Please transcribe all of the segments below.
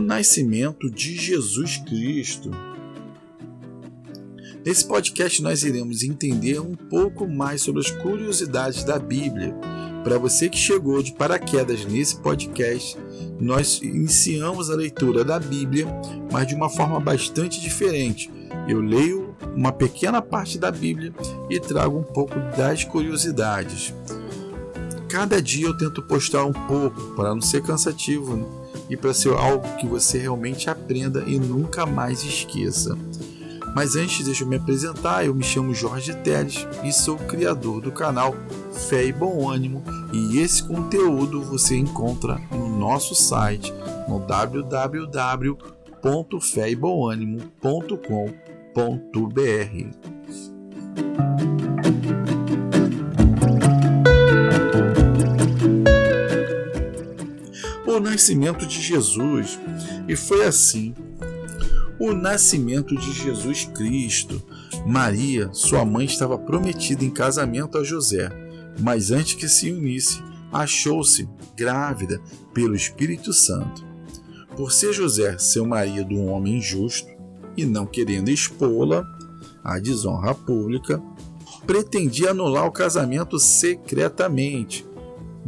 Nascimento de Jesus Cristo. Nesse podcast, nós iremos entender um pouco mais sobre as curiosidades da Bíblia. Para você que chegou de paraquedas nesse podcast, nós iniciamos a leitura da Bíblia, mas de uma forma bastante diferente. Eu leio uma pequena parte da Bíblia e trago um pouco das curiosidades. Cada dia eu tento postar um pouco para não ser cansativo né? E para ser algo que você realmente aprenda e nunca mais esqueça. Mas antes, deixa eu me apresentar. Eu me chamo Jorge Teles e sou o criador do canal Fé e Bom Ânimo. E esse conteúdo você encontra no nosso site no www.feibomânimo.com.br. o nascimento de Jesus. E foi assim. O nascimento de Jesus Cristo. Maria, sua mãe, estava prometida em casamento a José, mas antes que se unisse, achou-se grávida pelo Espírito Santo. Por ser José seu marido um homem justo e não querendo expô-la à desonra pública, pretendia anular o casamento secretamente,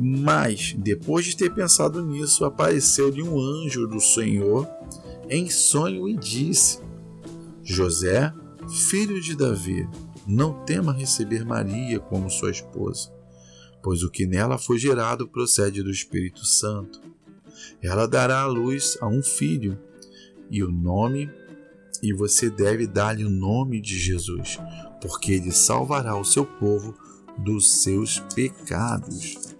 mas, depois de ter pensado nisso, apareceu-lhe um anjo do Senhor em sonho e disse: José, filho de Davi, não tema receber Maria como sua esposa, pois o que nela foi gerado procede do Espírito Santo. Ela dará à luz a um filho, e o nome, e você deve dar-lhe o nome de Jesus, porque ele salvará o seu povo dos seus pecados.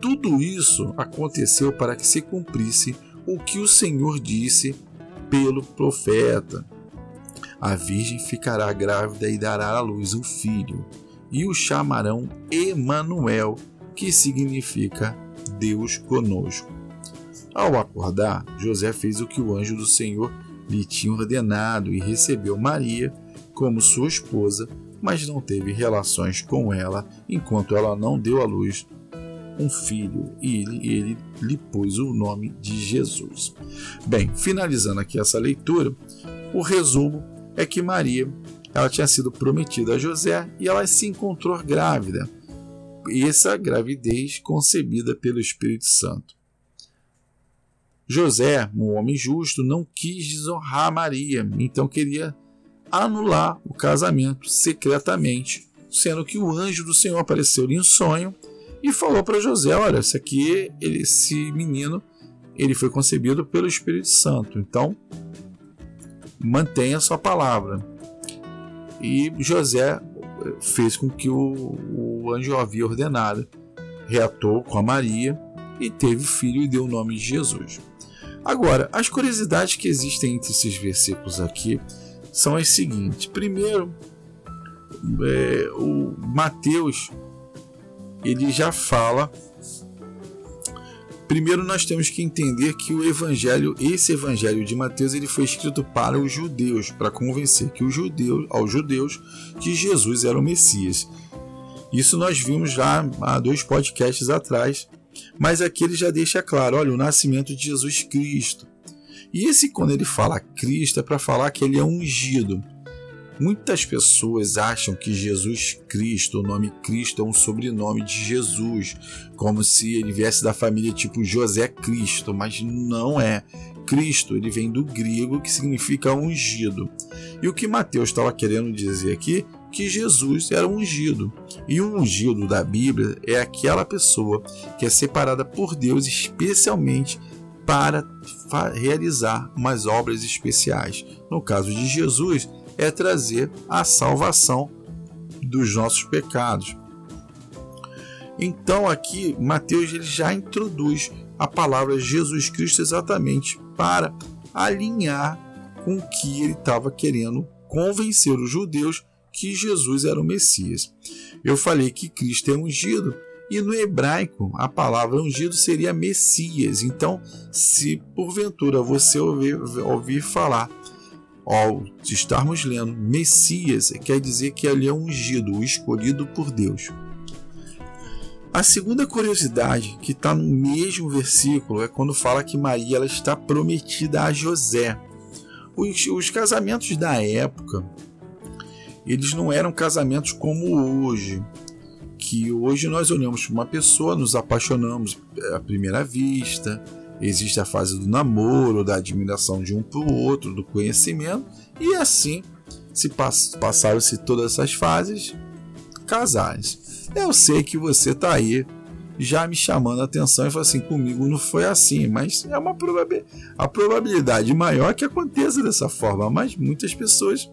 Tudo isso aconteceu para que se cumprisse o que o Senhor disse pelo profeta. A virgem ficará grávida e dará à luz um filho, e o chamarão Emanuel, que significa Deus conosco. Ao acordar, José fez o que o anjo do Senhor lhe tinha ordenado e recebeu Maria como sua esposa, mas não teve relações com ela enquanto ela não deu à luz um filho e ele, ele lhe pôs o nome de Jesus. Bem, finalizando aqui essa leitura, o resumo é que Maria ela tinha sido prometida a José e ela se encontrou grávida. Essa gravidez concebida pelo Espírito Santo. José, um homem justo, não quis desonrar Maria, então queria anular o casamento secretamente, sendo que o anjo do Senhor apareceu-lhe em sonho e falou para José: Olha, esse aqui, esse menino, ele foi concebido pelo Espírito Santo, então mantenha sua palavra. E José fez com que o, o anjo havia ordenado, reatou com a Maria e teve filho e deu o nome de Jesus. Agora, as curiosidades que existem entre esses versículos aqui são as seguintes. Primeiro, é, o Mateus ele já fala. Primeiro nós temos que entender que o evangelho, esse evangelho de Mateus, ele foi escrito para os judeus, para convencer que os judeus, aos judeus que Jesus era o Messias. Isso nós vimos já há dois podcasts atrás, mas aqui ele já deixa claro, olha, o nascimento de Jesus Cristo. E esse quando ele fala Cristo é para falar que ele é ungido. Muitas pessoas acham que Jesus Cristo, o nome Cristo, é um sobrenome de Jesus, como se ele viesse da família tipo José Cristo, mas não é. Cristo ele vem do grego que significa ungido. E o que Mateus estava querendo dizer aqui que Jesus era ungido. E o ungido da Bíblia é aquela pessoa que é separada por Deus especialmente para realizar umas obras especiais. No caso de Jesus, é trazer a salvação dos nossos pecados. Então aqui Mateus ele já introduz a palavra Jesus Cristo exatamente para alinhar com o que ele estava querendo convencer os judeus que Jesus era o Messias. Eu falei que Cristo é ungido e no hebraico a palavra ungido seria Messias. Então, se porventura você ouvir, ouvir falar ao estarmos lendo Messias, quer dizer que ele é ungido, escolhido por Deus. A segunda curiosidade, que está no mesmo versículo, é quando fala que Maria ela está prometida a José. Os, os casamentos da época, eles não eram casamentos como hoje, que hoje nós olhamos para uma pessoa, nos apaixonamos à primeira vista, existe a fase do namoro, da admiração de um para o outro, do conhecimento, e assim se passaram-se todas essas fases, casais. Eu sei que você tá aí já me chamando a atenção e falando assim, comigo não foi assim, mas é uma a probabilidade maior que aconteça dessa forma, mas muitas pessoas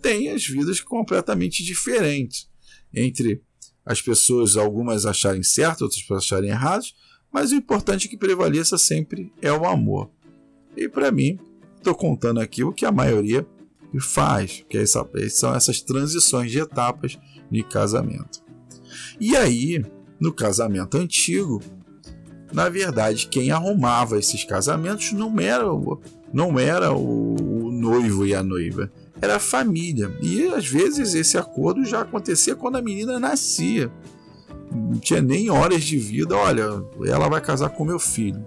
têm as vidas completamente diferentes entre as pessoas, algumas acharem certo, outras acharem errado, mas o importante é que prevaleça sempre é o amor. E para mim, estou contando aqui o que a maioria faz, que é essa, são essas transições de etapas de casamento. E aí, no casamento antigo, na verdade, quem arrumava esses casamentos não era, não era o, o noivo e a noiva, era a família. E às vezes esse acordo já acontecia quando a menina nascia. Não tinha nem horas de vida, olha, ela vai casar com meu filho.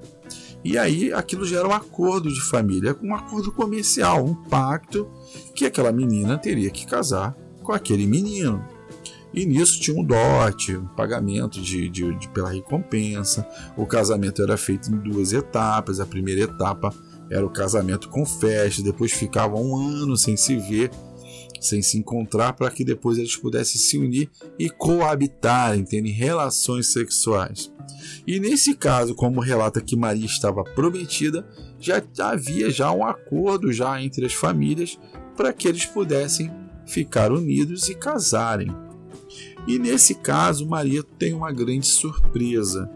E aí aquilo já era um acordo de família, um acordo comercial, um pacto que aquela menina teria que casar com aquele menino. E nisso tinha um dote, um pagamento de, de, de, pela recompensa. O casamento era feito em duas etapas. A primeira etapa era o casamento com festa, depois ficava um ano sem se ver, sem se encontrar, para que depois eles pudessem se unir e coabitarem, terem relações sexuais. E nesse caso, como relata que Maria estava prometida, já havia já um acordo já entre as famílias para que eles pudessem ficar unidos e casarem. E nesse caso, Maria tem uma grande surpresa.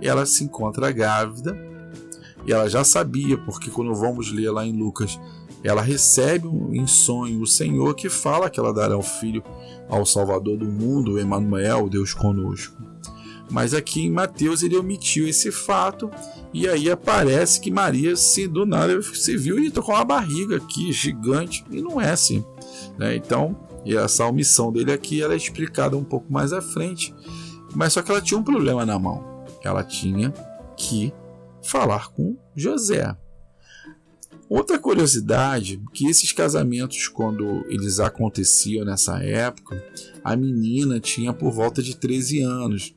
Ela se encontra grávida e ela já sabia, porque quando vamos ler lá em Lucas, ela recebe em sonho o Senhor que fala que ela dará o filho ao Salvador do mundo, Emmanuel, Deus conosco. Mas aqui em Mateus ele omitiu esse fato e aí aparece que Maria se do nada se viu e tocou uma barriga aqui gigante e não é assim. Né? Então e essa omissão dele aqui ela é explicada um pouco mais à frente. Mas só que ela tinha um problema na mão. Ela tinha que falar com José. Outra curiosidade, que esses casamentos, quando eles aconteciam nessa época, a menina tinha por volta de 13 anos.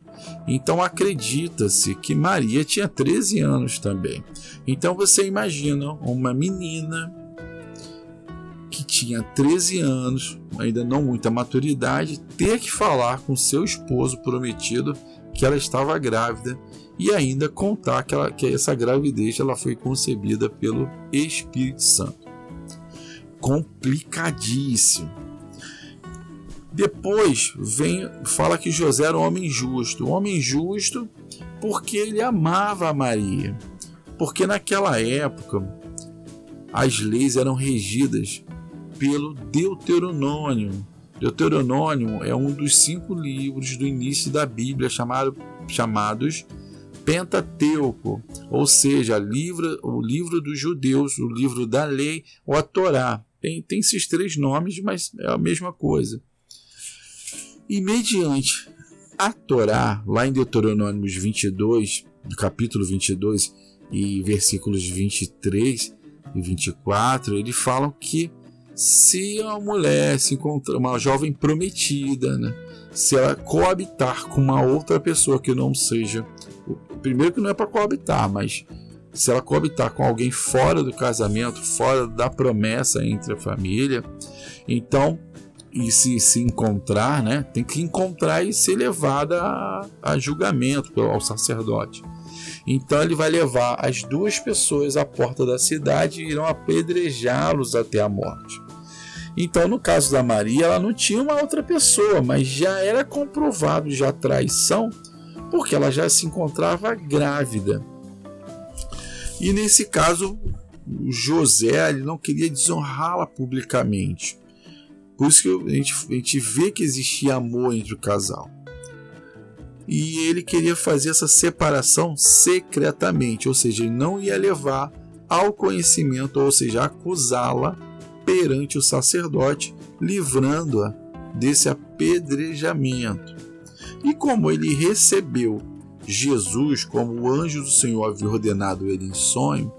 Então acredita-se que Maria tinha 13 anos também. Então você imagina uma menina que tinha 13 anos, ainda não muita maturidade, ter que falar com seu esposo prometido que ela estava grávida e ainda contar que, ela, que essa gravidez ela foi concebida pelo Espírito Santo. Complicadíssimo. Depois vem fala que José era um homem justo, um homem justo porque ele amava a Maria, porque naquela época as leis eram regidas pelo Deuteronômio. Deuteronômio é um dos cinco livros do início da Bíblia chamado, chamados Pentateuco, ou seja, livro, o livro dos judeus, o livro da lei, ou a Torá. Tem, tem esses três nomes, mas é a mesma coisa. E mediante a Torá, lá em Deuteronômio 22, do capítulo 22 e versículos 23 e 24, eles falam que se a mulher se encontrar, uma jovem prometida, né? se ela coabitar com uma outra pessoa que não seja. Primeiro, que não é para coabitar, mas se ela coabitar com alguém fora do casamento, fora da promessa entre a família, então, e se se encontrar, né, tem que encontrar e ser levada a, a julgamento ao sacerdote. Então ele vai levar as duas pessoas à porta da cidade e irão apedrejá-los até a morte. Então, no caso da Maria, ela não tinha uma outra pessoa, mas já era comprovado já traição, porque ela já se encontrava grávida. E nesse caso, José ele não queria desonrá-la publicamente. Por isso que a gente, a gente vê que existia amor entre o casal. E ele queria fazer essa separação secretamente, ou seja, ele não ia levar ao conhecimento, ou seja, acusá-la perante o sacerdote, livrando-a desse apedrejamento. E como ele recebeu Jesus, como o anjo do Senhor havia ordenado ele em sonho,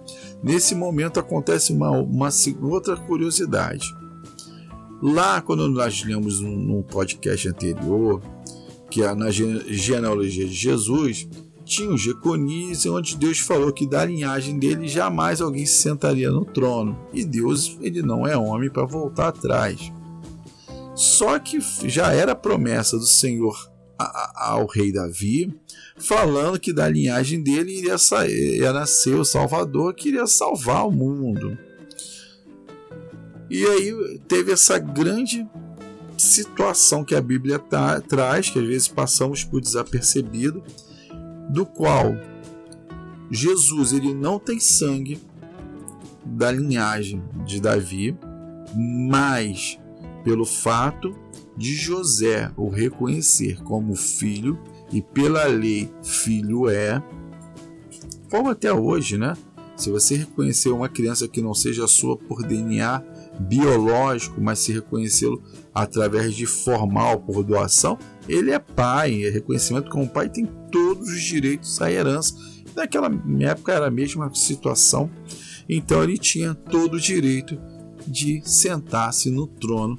nesse momento acontece uma, uma outra curiosidade. Lá, quando nós lemos num podcast anterior, que é na genealogia de Jesus, tinha o Jeconias, onde Deus falou que da linhagem dele jamais alguém se sentaria no trono. E Deus, ele não é homem para voltar atrás. Só que já era promessa do Senhor ao rei Davi, falando que da linhagem dele iria, ia nascer o Salvador que iria salvar o mundo. E aí teve essa grande situação que a Bíblia tá, traz, que às vezes passamos por desapercebido, do qual Jesus ele não tem sangue da linhagem de Davi, mas pelo fato de José o reconhecer como filho e pela lei filho é, como até hoje, né? Se você reconhecer uma criança que não seja sua por DNA biológico, mas se reconhecê-lo através de formal por doação, ele é pai, é reconhecimento como pai tem todos os direitos à herança. Naquela época era a mesma situação, então ele tinha todo o direito de sentar-se no trono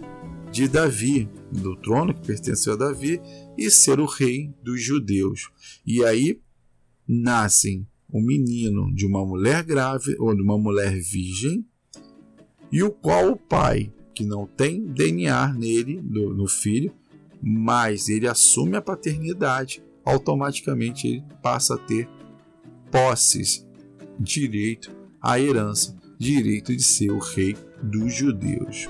de Davi, do trono que pertenceu a Davi, e ser o rei dos judeus. E aí nascem um menino de uma mulher grávida ou de uma mulher virgem, e o qual o pai, que não tem DNA nele, no, no filho, mas ele assume a paternidade, automaticamente ele passa a ter posses, direito à herança, direito de ser o rei dos judeus.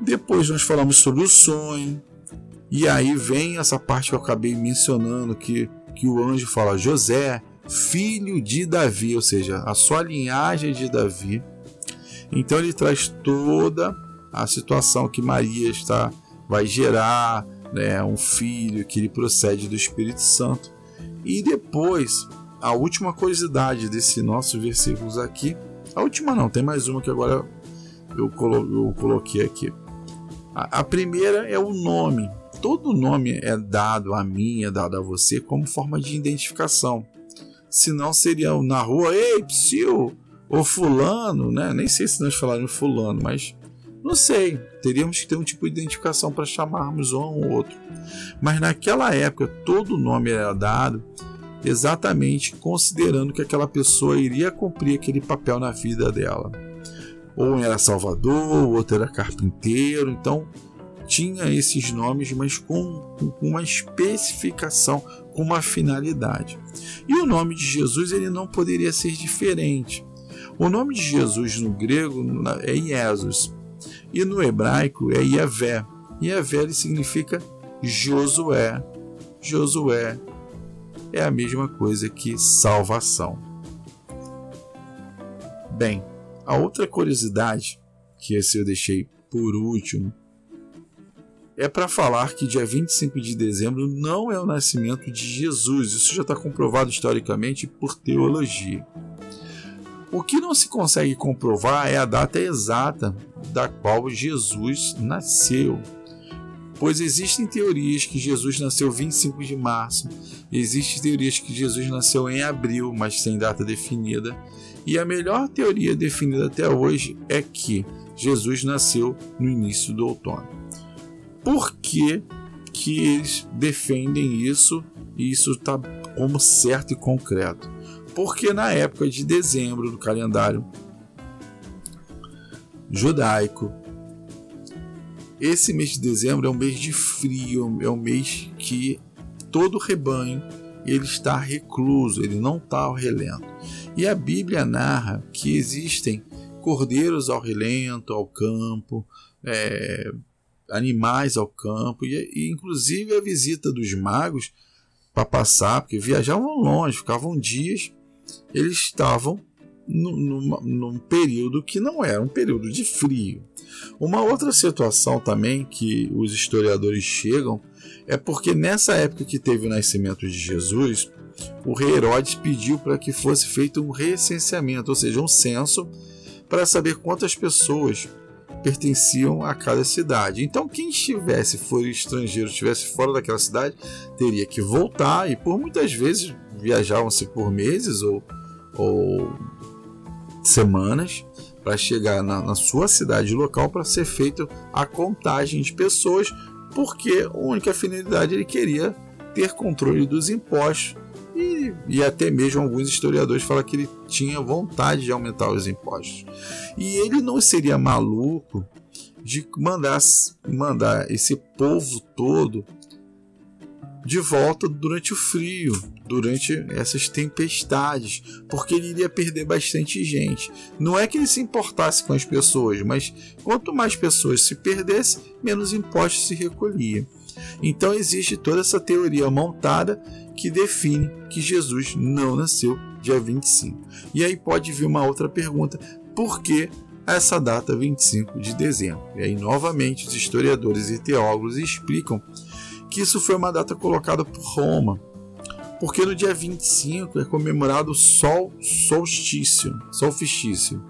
Depois nós falamos sobre o sonho, e aí vem essa parte que eu acabei mencionando que, que o anjo fala: José, filho de Davi, ou seja, a sua linhagem de Davi. Então ele traz toda a situação que Maria está vai gerar né, um filho que ele procede do Espírito Santo. E depois, a última curiosidade desse nosso versículos aqui, a última não, tem mais uma que agora eu, eu coloquei aqui. A, primeira é o nome. Todo nome é dado a mim, é dado a você como forma de identificação. Senão seria na rua, ei, psiu, ou fulano, né? Nem sei se nós falarmos fulano, mas não sei, teríamos que ter um tipo de identificação para chamarmos um ou outro. Mas naquela época, todo nome era dado exatamente considerando que aquela pessoa iria cumprir aquele papel na vida dela. Ou era salvador, o outro era carpinteiro, então tinha esses nomes, mas com, com uma especificação, com uma finalidade. E o nome de Jesus ele não poderia ser diferente. O nome de Jesus no grego é Jesus, e no hebraico é Yahvé. Yahvé ele significa Josué. Josué é a mesma coisa que salvação. Bem, a outra curiosidade, que esse eu deixei por último, é para falar que dia 25 de dezembro não é o nascimento de Jesus. Isso já está comprovado historicamente por teologia. O que não se consegue comprovar é a data exata da qual Jesus nasceu. Pois existem teorias que Jesus nasceu 25 de março, existem teorias que Jesus nasceu em abril, mas sem data definida, e a melhor teoria definida até hoje é que Jesus nasceu no início do outono. Por que, que eles defendem isso e isso está como certo e concreto? Porque na época de dezembro do calendário judaico, esse mês de dezembro é um mês de frio, é um mês que todo rebanho ele está recluso, ele não está ao relento. E a Bíblia narra que existem cordeiros ao relento, ao campo, é, animais ao campo, e, e inclusive a visita dos magos para passar, porque viajavam longe, ficavam dias, eles estavam num, num período que não era um período de frio. Uma outra situação também que os historiadores chegam é porque nessa época que teve o nascimento de Jesus, o rei Herodes pediu para que fosse feito um recenseamento, ou seja, um censo, para saber quantas pessoas pertenciam a cada cidade. Então, quem estivesse for estrangeiro, estivesse fora daquela cidade, teria que voltar e por muitas vezes viajavam-se por meses ou, ou semanas para chegar na, na, sua cidade local para ser feita a contagem de pessoas, porque a única finalidade ele queria ter controle dos impostos e, e, até mesmo alguns historiadores falam que ele tinha vontade de aumentar os impostos. E ele não seria maluco de mandar, mandar esse povo todo de volta durante o frio, durante essas tempestades, porque ele iria perder bastante gente. Não é que ele se importasse com as pessoas, mas quanto mais pessoas se perdessem, menos impostos se recolhia. Então existe toda essa teoria montada que define que Jesus não nasceu dia 25. E aí pode vir uma outra pergunta: por que essa data 25 de dezembro? E aí novamente os historiadores e teólogos explicam que isso foi uma data colocada por Roma, porque no dia 25 é comemorado o sol solstício, solstício.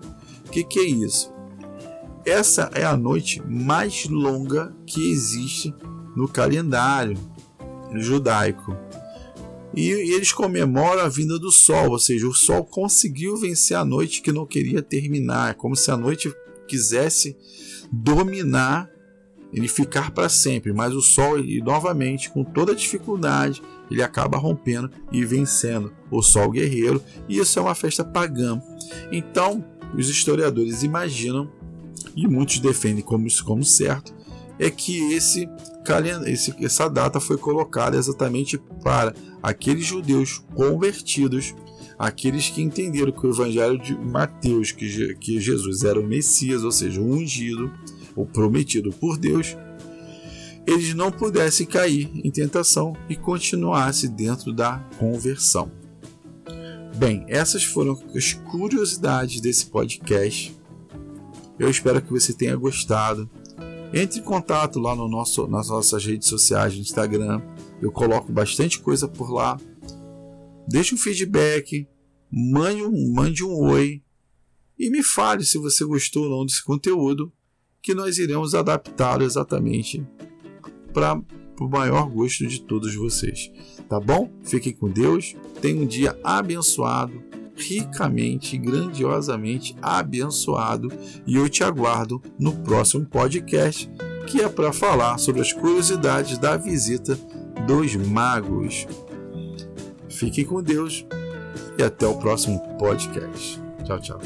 O que, que é isso? Essa é a noite mais longa que existe no calendário judaico. E, e, eles comemoram a vinda do sol, ou seja, o sol conseguiu vencer a noite que não queria terminar, como se a noite quisesse dominar ele ficar para sempre, mas o sol e novamente com toda a dificuldade ele acaba rompendo e vencendo o sol guerreiro, e isso é uma festa pagã. Então, os historiadores imaginam e muitos defendem como isso como certo é que esse, esse essa data foi colocada exatamente para aqueles judeus convertidos, aqueles que entenderam que o evangelho de Mateus, que, que Jesus era o Messias, ou seja, o ungido, o prometido por Deus, eles não pudessem cair em tentação e continuassem dentro da conversão. Bem, essas foram as curiosidades desse podcast. Eu espero que você tenha gostado. Entre em contato lá no nosso, nas nossas redes sociais, no Instagram. Eu coloco bastante coisa por lá. Deixe um feedback, mande um, mande um oi e me fale se você gostou ou não desse conteúdo, que nós iremos adaptá-lo exatamente para o maior gosto de todos vocês. Tá bom? Fiquem com Deus. Tenham um dia abençoado ricamente, grandiosamente abençoado e eu te aguardo no próximo podcast, que é para falar sobre as curiosidades da visita dos magos. Fiquem com Deus e até o próximo podcast. Tchau, tchau.